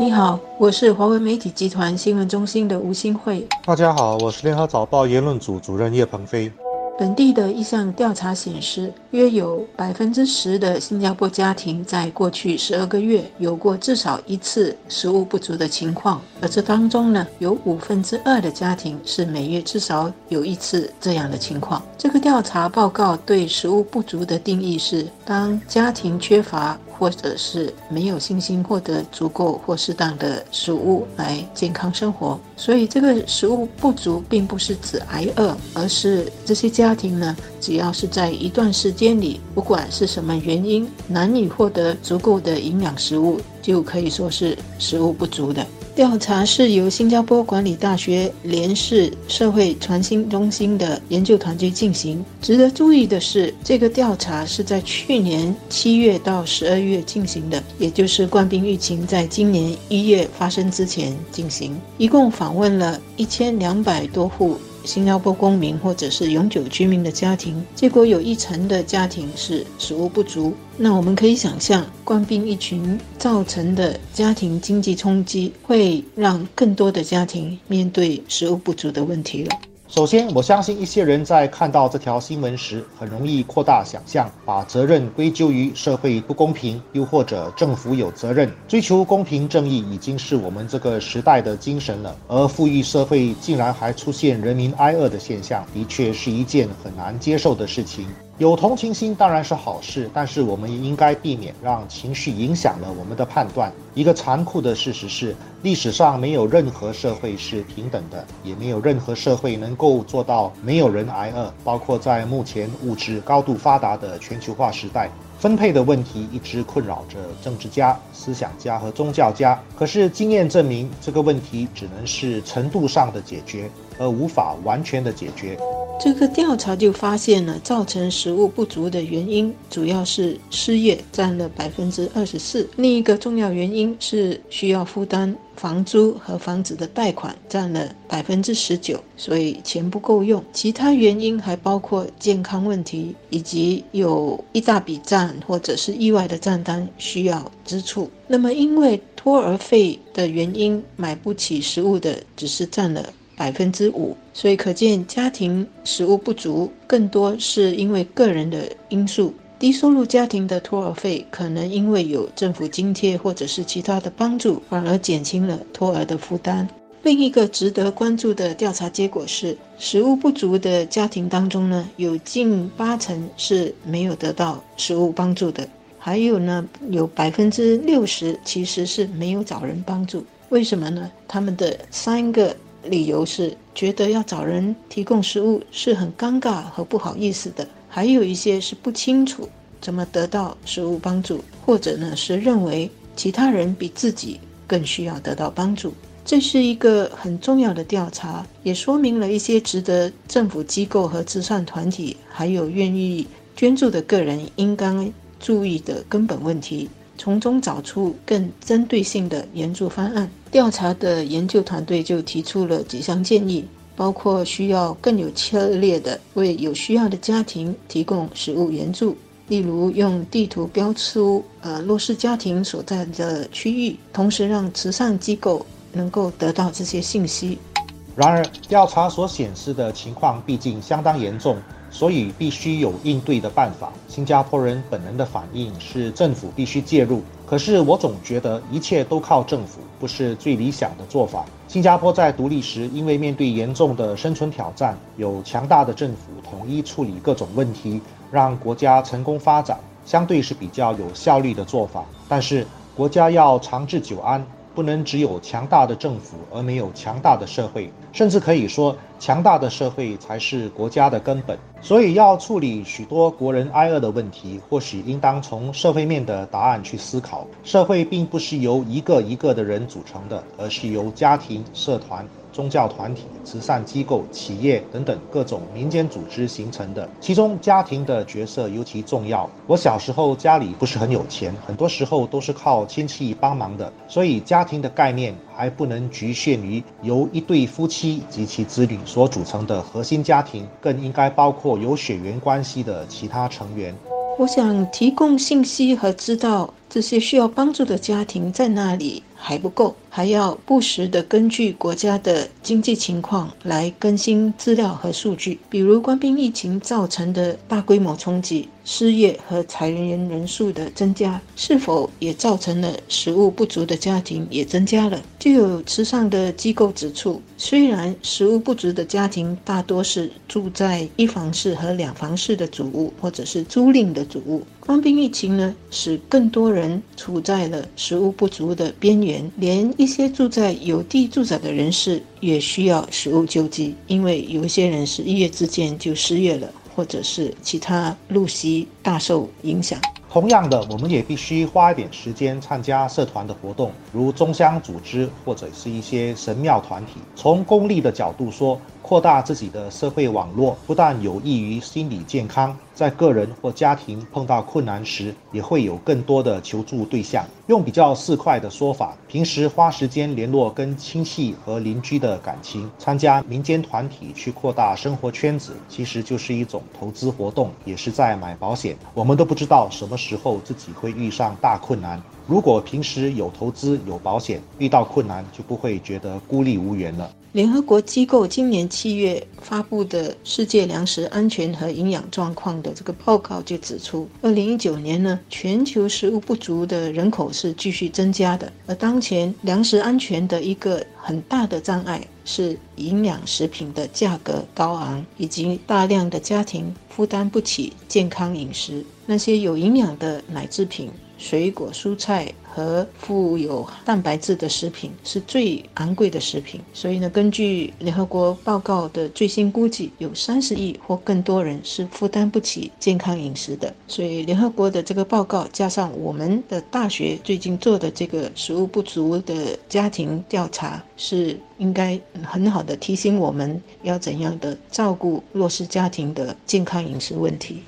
你好，我是华为媒体集团新闻中心的吴新慧。大家好，我是联合早报言论组主任叶鹏飞。本地的一项调查显示，约有百分之十的新加坡家庭在过去十二个月有过至少一次食物不足的情况，而这当中呢，有五分之二的家庭是每月至少有一次这样的情况。这个调查报告对食物不足的定义是：当家庭缺乏。或者是没有信心获得足够或适当的食物来健康生活，所以这个食物不足并不是指挨饿，而是这些家庭呢，只要是在一段时间里，不管是什么原因，难以获得足够的营养食物，就可以说是食物不足的。调查是由新加坡管理大学联市社会传新中心的研究团队进行。值得注意的是，这个调查是在去年七月到十二月进行的，也就是冠病疫情在今年一月发生之前进行。一共访问了一千两百多户。新加坡公民或者是永久居民的家庭，结果有一成的家庭是食物不足。那我们可以想象，官兵一群造成的家庭经济冲击，会让更多的家庭面对食物不足的问题了。首先，我相信一些人在看到这条新闻时，很容易扩大想象，把责任归咎于社会不公平，又或者政府有责任。追求公平正义已经是我们这个时代的精神了，而富裕社会竟然还出现人民挨饿的现象，的确是一件很难接受的事情。有同情心当然是好事，但是我们也应该避免让情绪影响了我们的判断。一个残酷的事实是，历史上没有任何社会是平等的，也没有任何社会能够做到没有人挨饿。包括在目前物质高度发达的全球化时代，分配的问题一直困扰着政治家、思想家和宗教家。可是经验证明，这个问题只能是程度上的解决，而无法完全的解决。这个调查就发现了，造成食物不足的原因主要是失业，占了百分之二十四。另一个重要原因是需要负担房租和房子的贷款，占了百分之十九，所以钱不够用。其他原因还包括健康问题，以及有一大笔账或者是意外的账单需要支出。那么，因为托儿费的原因买不起食物的，只是占了。百分之五，所以可见家庭食物不足更多是因为个人的因素。低收入家庭的托儿费可能因为有政府津贴或者是其他的帮助，反而减轻了托儿的负担。另一个值得关注的调查结果是，食物不足的家庭当中呢，有近八成是没有得到食物帮助的，还有呢，有百分之六十其实是没有找人帮助。为什么呢？他们的三个。理由是觉得要找人提供食物是很尴尬和不好意思的，还有一些是不清楚怎么得到食物帮助，或者呢是认为其他人比自己更需要得到帮助。这是一个很重要的调查，也说明了一些值得政府机构和慈善团体，还有愿意捐助的个人应该注意的根本问题。从中找出更针对性的援助方案。调查的研究团队就提出了几项建议，包括需要更有策略的为有需要的家庭提供食物援助，例如用地图标出呃弱势家庭所在的区域，同时让慈善机构能够得到这些信息。然而，调查所显示的情况毕竟相当严重。所以必须有应对的办法。新加坡人本能的反应是政府必须介入，可是我总觉得一切都靠政府不是最理想的做法。新加坡在独立时，因为面对严重的生存挑战，有强大的政府统一处理各种问题，让国家成功发展，相对是比较有效率的做法。但是国家要长治久安。不能只有强大的政府而没有强大的社会，甚至可以说，强大的社会才是国家的根本。所以，要处理许多国人挨饿的问题，或许应当从社会面的答案去思考。社会并不是由一个一个的人组成的，而是由家庭、社团。宗教团体、慈善机构、企业等等各种民间组织形成的，其中家庭的角色尤其重要。我小时候家里不是很有钱，很多时候都是靠亲戚帮忙的，所以家庭的概念还不能局限于由一对夫妻及其子女所组成的核心家庭，更应该包括有血缘关系的其他成员。我想提供信息和知道这些需要帮助的家庭在那里还不够，还要不时地根据国家的经济情况来更新资料和数据。比如，官兵疫情造成的大规模冲击、失业和裁员人数的增加，是否也造成了食物不足的家庭也增加了？就有慈善的机构指出，虽然食物不足的家庭大多是住在一房式和两房式的主屋，或者是租赁的主屋，官兵疫情呢，使更多人处在了食物不足的边缘。连一些住在有地住宅的人士也需要食物救济，因为有一些人是一夜之间就失业了，或者是其他路息大受影响。同样的，我们也必须花一点时间参加社团的活动，如中乡组织或者是一些神庙团体。从功利的角度说。扩大自己的社会网络，不但有益于心理健康，在个人或家庭碰到困难时，也会有更多的求助对象。用比较四块的说法，平时花时间联络跟亲戚和邻居的感情，参加民间团体去扩大生活圈子，其实就是一种投资活动，也是在买保险。我们都不知道什么时候自己会遇上大困难。如果平时有投资有保险，遇到困难就不会觉得孤立无援了。联合国机构今年七月发布的世界粮食安全和营养状况的这个报告就指出，二零一九年呢，全球食物不足的人口是继续增加的，而当前粮食安全的一个很大的障碍是营养食品的价格高昂，以及大量的家庭负担不起健康饮食。那些有营养的奶制品、水果、蔬菜。和富有蛋白质的食品是最昂贵的食品，所以呢，根据联合国报告的最新估计，有三十亿或更多人是负担不起健康饮食的。所以，联合国的这个报告加上我们的大学最近做的这个食物不足的家庭调查，是应该很好的提醒我们要怎样的照顾弱势家庭的健康饮食问题。